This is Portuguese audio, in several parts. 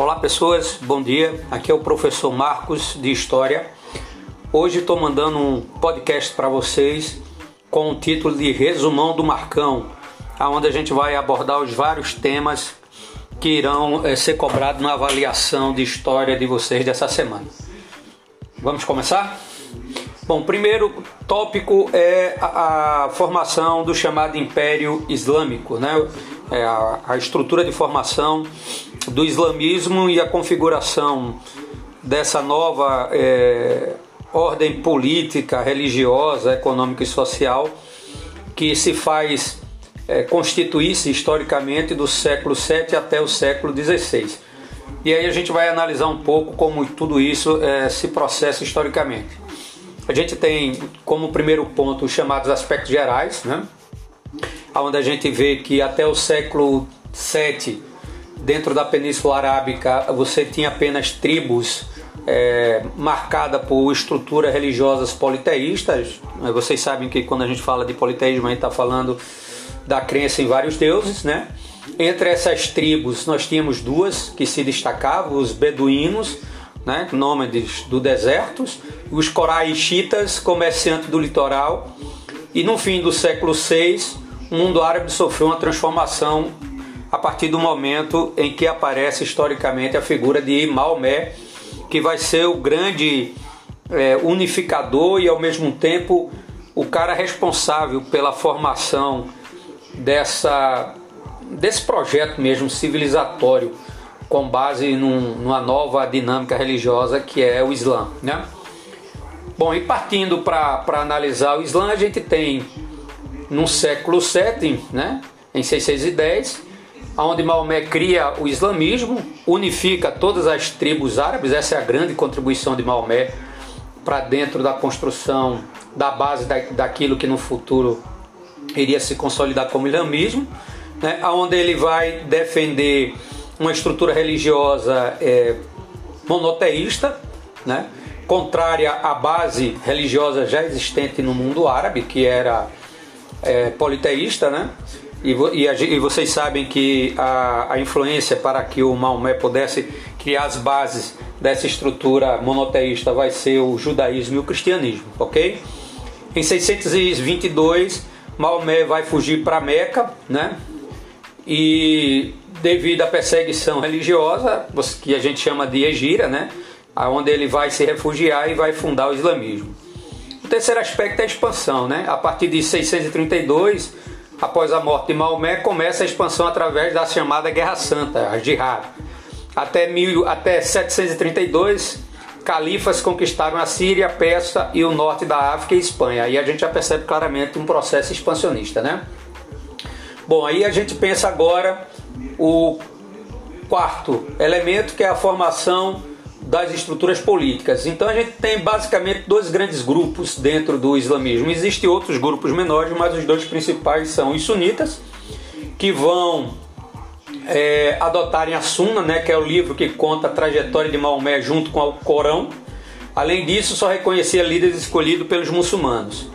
Olá pessoas, bom dia. Aqui é o professor Marcos de História. Hoje estou mandando um podcast para vocês com o título de Resumão do Marcão, onde a gente vai abordar os vários temas que irão é, ser cobrados na avaliação de história de vocês dessa semana. Vamos começar? Bom, primeiro tópico é a, a, formação do chamado Império Islâmico, né? É a, a estrutura de formação do islamismo e a configuração dessa nova é, ordem política, religiosa, econômica e social que se faz é, constituir-se historicamente do século VII até o século XVI. E aí a gente vai analisar um pouco como tudo isso é, se processa historicamente. A gente tem como primeiro ponto os chamados aspectos gerais, né? Onde a gente vê que até o século VII, dentro da Península Arábica, você tinha apenas tribos é, marcada por estruturas religiosas politeístas. Vocês sabem que quando a gente fala de politeísmo, a gente está falando da crença em vários deuses, né? Entre essas tribos, nós tínhamos duas que se destacavam: os beduínos, né, nômades do deserto, os coraixitas, comerciantes do litoral, e no fim do século VI, o mundo árabe sofreu uma transformação a partir do momento em que aparece historicamente a figura de Maomé, que vai ser o grande é, unificador e ao mesmo tempo o cara responsável pela formação dessa desse projeto mesmo civilizatório com base num, numa nova dinâmica religiosa que é o Islã, né? Bom, e partindo para analisar o Islã, a gente tem no século VII, né, em 610, onde Maomé cria o islamismo, unifica todas as tribos árabes, essa é a grande contribuição de Maomé para dentro da construção da base da, daquilo que no futuro iria se consolidar como islamismo, né, onde ele vai defender uma estrutura religiosa é, monoteísta, né, contrária à base religiosa já existente no mundo árabe, que era é, politeísta, né? E, e, e, vocês sabem que a, a, influência para que o Maomé pudesse criar as bases dessa estrutura monoteísta vai ser o judaísmo e o cristianismo, ok? Em 622, Maomé vai fugir para Meca, né? E devido à perseguição religiosa, que a gente chama de Egira, né? Onde ele vai se refugiar e vai fundar o islamismo. Terceiro aspecto é a expansão, né? A partir de 632 após a morte de Maomé, começa a expansão através da chamada Guerra Santa, a Jihad. Até, mil, até 732, califas conquistaram a Síria, a Pérsia e o norte da África e Espanha. Aí a gente já percebe claramente um processo expansionista, né? Bom, aí a gente pensa agora o quarto elemento, que é a formação das estruturas políticas. Então a gente tem basicamente dois grandes grupos dentro do islamismo. Existem outros grupos menores, mas os dois principais são os sunitas, que vão é, adotarem a Sunna, né, que é o livro que conta a trajetória de Maomé junto com o Corão. Além disso, só reconhecia líderes escolhidos pelos muçulmanos.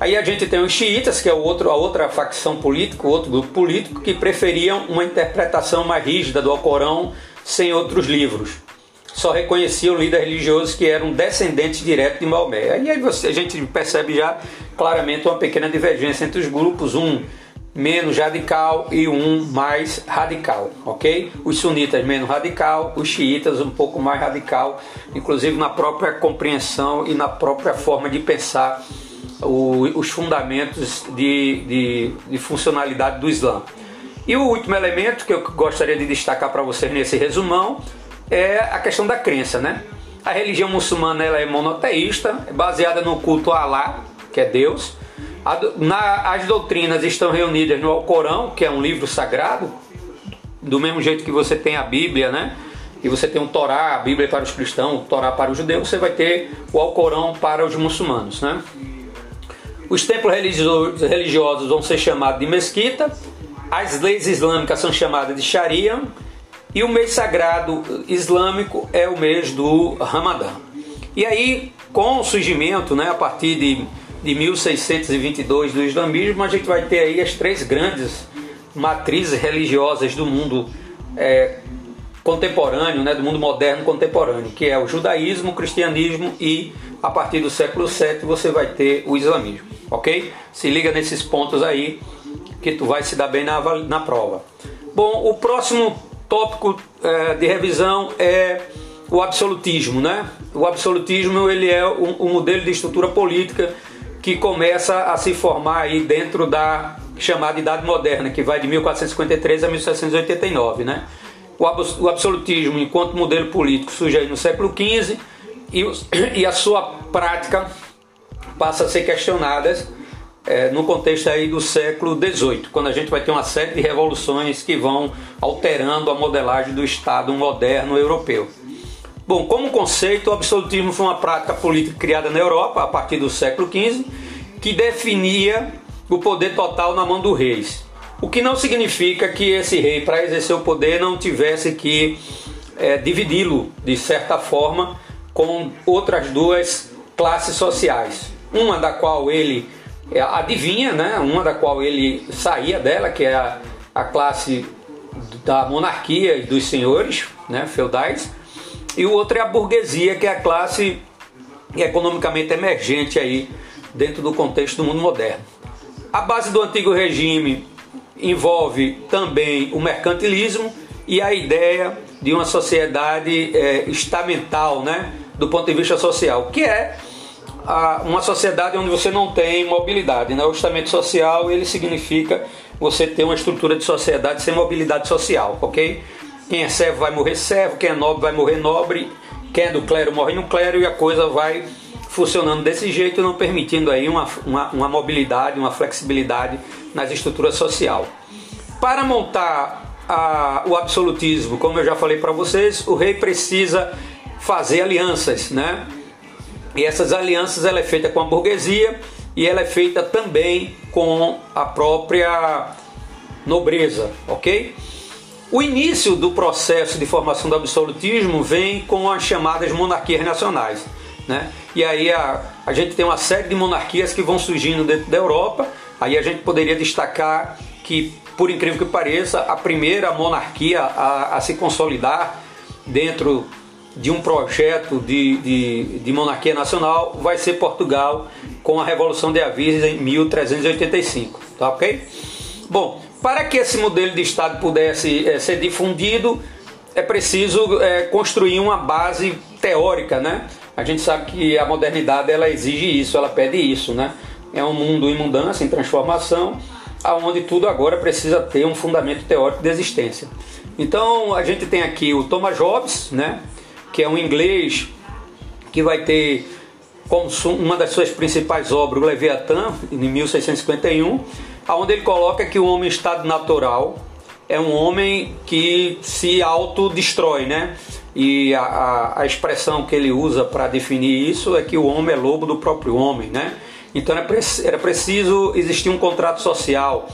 Aí a gente tem os xiitas, que é outro, a outra facção política, outro grupo político, que preferiam uma interpretação mais rígida do Alcorão sem outros livros só reconheciam líderes religiosos que eram descendentes diretos de Maomé. E aí você, a gente percebe já claramente uma pequena divergência entre os grupos, um menos radical e um mais radical, ok? Os sunitas menos radical, os xiitas um pouco mais radical, inclusive na própria compreensão e na própria forma de pensar o, os fundamentos de, de, de funcionalidade do Islã. E o último elemento que eu gostaria de destacar para vocês nesse resumão é a questão da crença, né? A religião muçulmana ela é monoteísta, é baseada no culto a Alá, que é Deus. As doutrinas estão reunidas no Alcorão, que é um livro sagrado, do mesmo jeito que você tem a Bíblia, né? E você tem o Torá, a Bíblia para os cristãos, o Torá para os judeus, você vai ter o Alcorão para os muçulmanos, né? Os templos religiosos vão ser chamados de mesquita, as leis islâmicas são chamadas de Sharia e o mês sagrado islâmico é o mês do Ramadã. E aí, com o surgimento, né, a partir de, de 1622 do islamismo, a gente vai ter aí as três grandes matrizes religiosas do mundo é, contemporâneo, né, do mundo moderno contemporâneo, que é o judaísmo, o cristianismo e a partir do século VII você vai ter o islamismo, ok? Se liga nesses pontos aí que tu vai se dar bem na, na prova. Bom, o próximo tópico é, de revisão é o absolutismo, né? O absolutismo ele é um, um modelo de estrutura política que começa a se formar aí dentro da chamada Idade Moderna, que vai de 1453 a 1789, né? O absolutismo, enquanto modelo político, surge aí no século XV e, e a sua prática passa a ser questionada é, no contexto aí do século XVIII, quando a gente vai ter uma série de revoluções que vão alterando a modelagem do Estado moderno europeu. Bom, como conceito, o absolutismo foi uma prática política criada na Europa a partir do século XV, que definia o poder total na mão dos reis. O que não significa que esse rei, para exercer o poder, não tivesse que é, dividi-lo de certa forma com outras duas classes sociais. Uma da qual ele adivinha, né? uma da qual ele saía dela, que é a, a classe da monarquia e dos senhores né? feudais, e o outro é a burguesia, que é a classe economicamente emergente aí dentro do contexto do mundo moderno. A base do antigo regime envolve também o mercantilismo e a ideia de uma sociedade é, estamental, né, do ponto de vista social, que é a, uma sociedade onde você não tem mobilidade. Né? O estamento social ele significa você ter uma estrutura de sociedade sem mobilidade social, ok? Quem é servo vai morrer servo, quem é nobre vai morrer nobre, quem é do clero morre no clero e a coisa vai funcionando desse jeito, não permitindo aí uma, uma, uma mobilidade, uma flexibilidade nas estruturas social. Para montar a, o absolutismo, como eu já falei para vocês, o rei precisa fazer alianças, né? E essas alianças ela é feita com a burguesia e ela é feita também com a própria nobreza, ok? O início do processo de formação do absolutismo vem com as chamadas monarquias nacionais. Né? E aí a, a gente tem uma série de monarquias que vão surgindo dentro da Europa. Aí a gente poderia destacar que, por incrível que pareça, a primeira monarquia a, a se consolidar dentro de um projeto de, de, de, monarquia nacional vai ser Portugal com a Revolução de Avisos em 1385, tá ok? Bom, para que esse modelo de Estado pudesse é, ser difundido, é preciso é, construir uma base teórica, né? A gente sabe que a modernidade ela exige isso, ela pede isso, né? É um mundo em mudança, em transformação, aonde tudo agora precisa ter um fundamento teórico de existência. Então a gente tem aqui o Thomas Hobbes, né? Que é um inglês que vai ter como uma das suas principais obras o Leviatã, em 1651 onde ele coloca que o homem em estado natural é um homem que se autodestrói, né? E a, a, a expressão que ele usa para definir isso é que o homem é lobo do próprio homem, né? Então era, era preciso existir um contrato social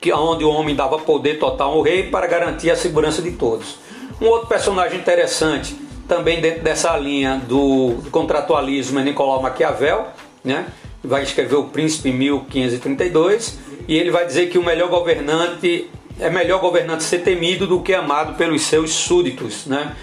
que onde o homem dava poder total ao rei para garantir a segurança de todos. Um outro personagem interessante, também dentro dessa linha do, contratualismo, é Nicolau Maquiavel, né? vai escrever o Príncipe em 1532 e ele vai dizer que o melhor governante é melhor governante ser temido do que amado pelos seus súditos, né?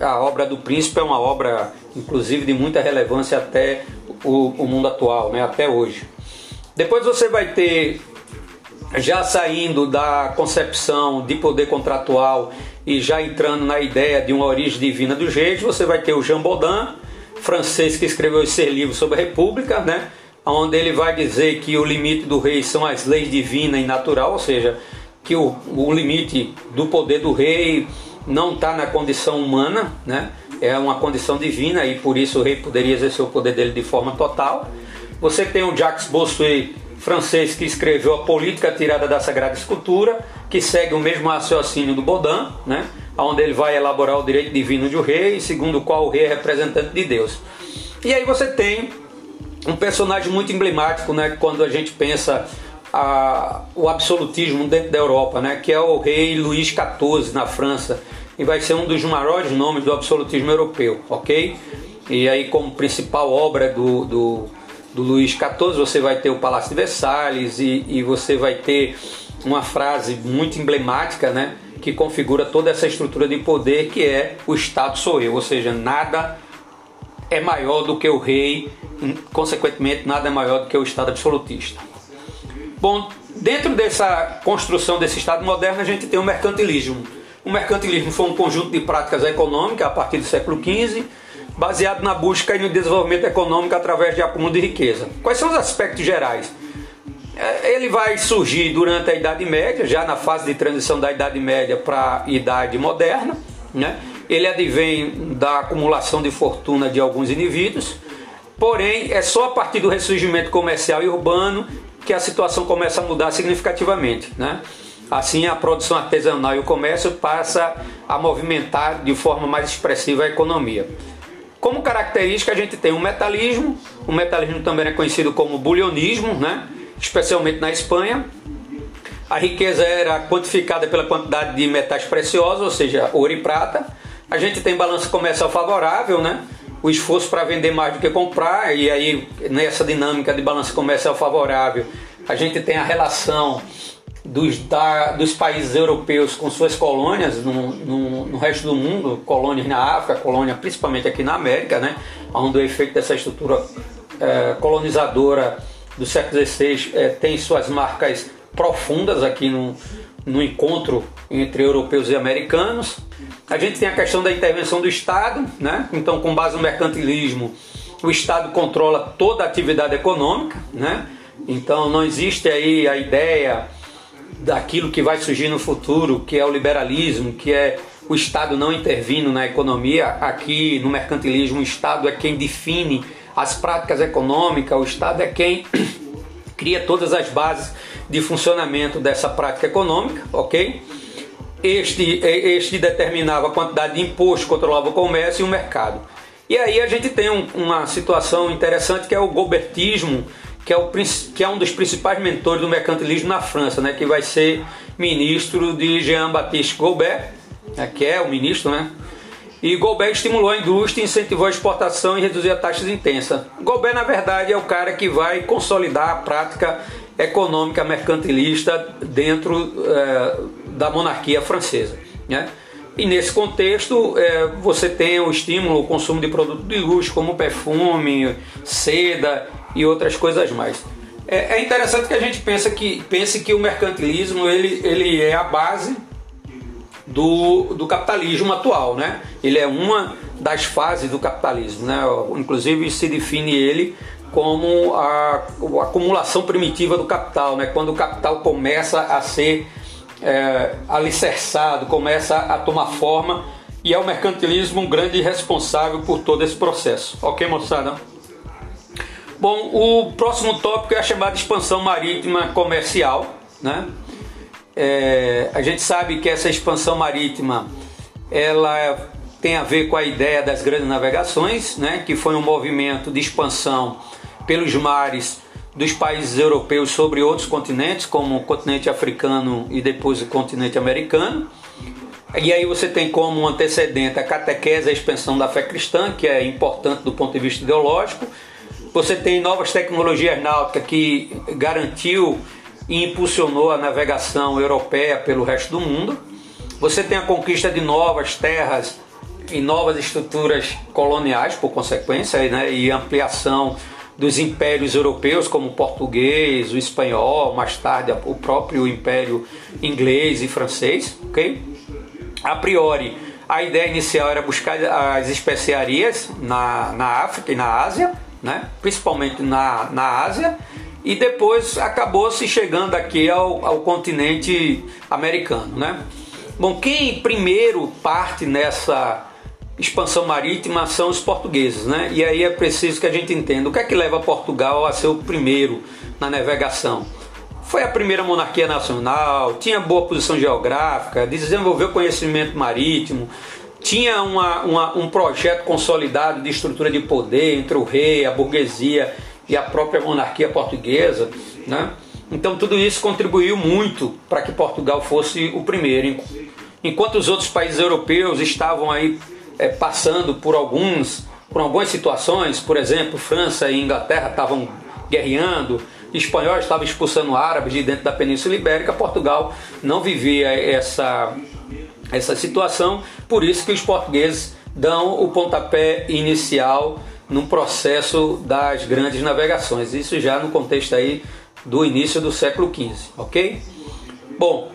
A obra do Príncipe é uma obra, inclusive, de muita relevância até o, o mundo atual, né? Até hoje. Depois você vai ter já saindo da concepção de poder contratual e já entrando na ideia de uma origem divina dos reis, você vai ter o Jean Baudin, francês que escreveu esse livro sobre a República, né? onde ele vai dizer que o limite do rei são as leis divina e natural, ou seja, que o, o limite do poder do rei não está na condição humana, né? é uma condição divina e por isso o rei poderia exercer o poder dele de forma total. Você tem o Jacques Bossuet, francês, que escreveu A Política Tirada da Sagrada Escultura, que segue o mesmo raciocínio do Baudin, né? onde ele vai elaborar o direito divino de um rei, segundo o qual o rei é representante de Deus. E aí você tem um personagem muito emblemático, né, quando a gente pensa a, o absolutismo dentro da Europa, né, que é o rei Luís XIV na França, e vai ser um dos maiores nomes do absolutismo europeu, ok? E aí como principal obra do, do, do Luís XIV você vai ter o Palácio de Versalhes e, e você vai ter uma frase muito emblemática, né, que configura toda essa estrutura de poder que é o Estado sou eu, ou seja, nada é maior do que o rei, consequentemente, nada é maior do que o Estado absolutista. Bom, dentro dessa construção desse Estado moderno, a gente tem o mercantilismo. O mercantilismo foi um conjunto de práticas econômicas a partir do século XV, baseado na busca e no desenvolvimento econômico através de acúmulo de riqueza. Quais são os aspectos gerais? É, ele vai surgir durante a Idade Média, já na fase de transição da Idade Média para a Idade Moderna. Né? Ele advém da acumulação de fortuna de alguns indivíduos, porém é só a partir do ressurgimento comercial e urbano que a situação começa a mudar significativamente. Né? Assim, a produção artesanal e o comércio passa a movimentar de forma mais expressiva a economia. Como característica, a gente tem o metalismo, o metalismo também é conhecido como bulionismo, né? especialmente na Espanha. A riqueza era quantificada pela quantidade de metais preciosos, ou seja, ouro e prata. A gente tem balança comercial favorável, né? o esforço para vender mais do que comprar, e aí nessa dinâmica de balança comercial favorável, a gente tem a relação dos, da, dos países europeus com suas colônias no, no, no, resto do mundo, colônias na África, colônia principalmente aqui na América, né? onde o efeito dessa estrutura é, colonizadora do século XVI é, tem suas marcas profundas aqui no, no encontro entre europeus e americanos. A gente tem a questão da intervenção do Estado, né? então, com base no mercantilismo, o Estado controla toda a atividade econômica, né? então não existe aí a ideia daquilo que vai surgir no futuro, que é o liberalismo, que é o Estado não intervindo na economia. Aqui no mercantilismo, o Estado é quem define as práticas econômicas, o Estado é quem cria todas as bases de funcionamento dessa prática econômica, ok? Este, este determinava a quantidade de imposto, controlava o comércio e o mercado. E aí a gente tem um, uma situação interessante que é o gobertismo, que é, o, que é um dos principais mentores do mercantilismo na França, né, que vai ser ministro de Jean-Baptiste Goubert, né, que é o ministro, né? E Goubert estimulou a indústria, incentivou a exportação e reduziu a taxas intensas. Goubert, na verdade, é o cara que vai consolidar a prática econômica mercantilista dentro é, da monarquia francesa. Né? E nesse contexto, é, você tem o estímulo ao consumo de produtos de luxo, como perfume, seda e outras coisas mais. É, é interessante que a gente pense que, pense que o mercantilismo ele, ele é a base do, do capitalismo atual. Né? Ele é uma das fases do capitalismo. Né? Inclusive se define ele como a, a acumulação primitiva do capital, né? quando o capital começa a ser é, alicerçado, começa a tomar forma e é o mercantilismo um grande responsável por todo esse processo. Ok, moçada? Bom, o próximo tópico é a chamada expansão marítima comercial. Né? É, a gente sabe que essa expansão marítima ela tem a ver com a ideia das grandes navegações, né? que foi um movimento de expansão pelos mares dos países europeus sobre outros continentes, como o continente africano e depois o continente americano. E aí você tem como antecedente a catequese, a expansão da fé cristã, que é importante do ponto de vista ideológico, você tem novas tecnologias náuticas que garantiu e impulsionou a navegação europeia pelo resto do mundo. Você tem a conquista de novas terras e novas estruturas coloniais, por consequência, né, e ampliação dos impérios europeus, como o português, o espanhol, mais tarde o próprio império inglês e francês. ok? A priori, a ideia inicial era buscar as especiarias na, na África e na Ásia né? principalmente na, na Ásia, e depois acabou se chegando aqui ao, ao continente americano. Né? Bom, quem primeiro parte nessa expansão marítima são os portugueses, né? E aí é preciso que a gente entenda o que é que leva Portugal a ser o primeiro na navegação. Foi a primeira monarquia nacional, tinha boa posição geográfica, desenvolveu conhecimento marítimo, tinha uma, uma, um projeto consolidado de estrutura de poder entre o rei, a burguesia e a própria monarquia portuguesa. Né? Então tudo isso contribuiu muito para que Portugal fosse o primeiro. Enquanto os outros países europeus estavam aí é, passando por alguns por algumas situações, por exemplo, França e Inglaterra estavam guerreando, espanhóis estavam expulsando árabes de dentro da Península Ibérica, Portugal não vivia essa essa situação, por isso que os portugueses dão o pontapé inicial no processo das grandes navegações. Isso já no contexto aí do início do século XV, ok? Bom,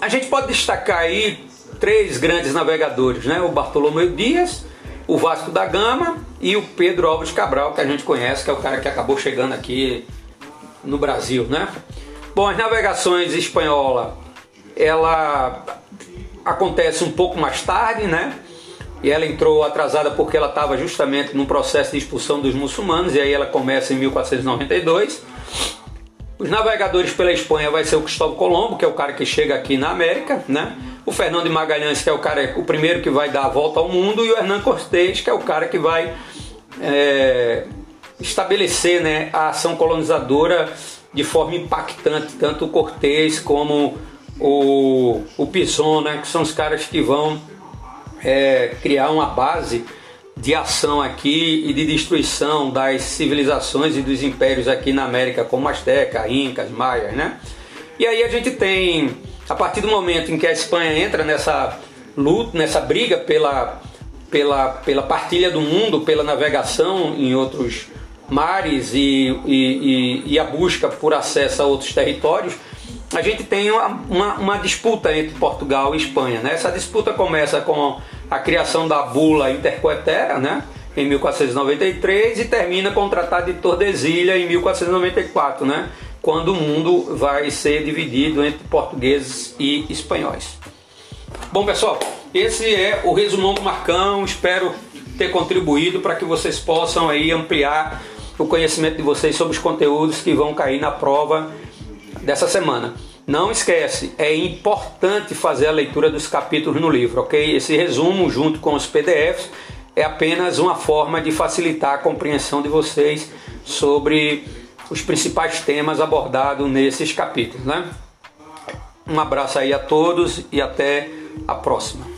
a gente pode destacar aí três grandes navegadores, né? O Bartolomeu Dias, o Vasco da Gama e o Pedro Alves Cabral, que a gente conhece, que é o cara que acabou chegando aqui no Brasil, né? Bom, as navegações espanhola, ela acontece um pouco mais tarde, né? E ela entrou atrasada porque ela estava justamente no processo de expulsão dos muçulmanos, e aí ela começa em 1492. Os navegadores pela Espanha vai ser o Cristóvão Colombo, que é o cara que chega aqui na América, né? O Fernando de Magalhães, que é o cara, o primeiro que vai dar a volta ao mundo, e o Hernán Cortés, que é o cara que vai é, estabelecer né, a ação colonizadora de forma impactante, tanto o Cortés como o, o Pison, né, que são os caras que vão é, criar uma base de ação aqui e de destruição das civilizações e dos impérios aqui na América, como Azteca, Incas, Maias, né? E aí a gente tem, a partir do momento em que a Espanha entra nessa luta, nessa briga pela, pela, pela partilha do mundo, pela navegação em outros mares e, e, e, e a busca por acesso a outros territórios, a gente tem uma, uma, disputa entre Portugal e Espanha. Né? Essa disputa começa com a criação da bula intercoetera, né? em 1493 e termina com o Tratado de Tordesilha em 1494, né? quando o mundo vai ser dividido entre portugueses e espanhóis. Bom pessoal, esse é o resumão do Marcão, espero ter contribuído para que vocês possam aí ampliar o conhecimento de vocês sobre os conteúdos que vão cair na prova dessa semana. Não esquece, é importante fazer a leitura dos capítulos no livro, ok? Esse resumo, junto com os PDFs, é apenas uma forma de facilitar a compreensão de vocês sobre os principais temas abordados nesses capítulos, né? Um abraço aí a todos e até a próxima.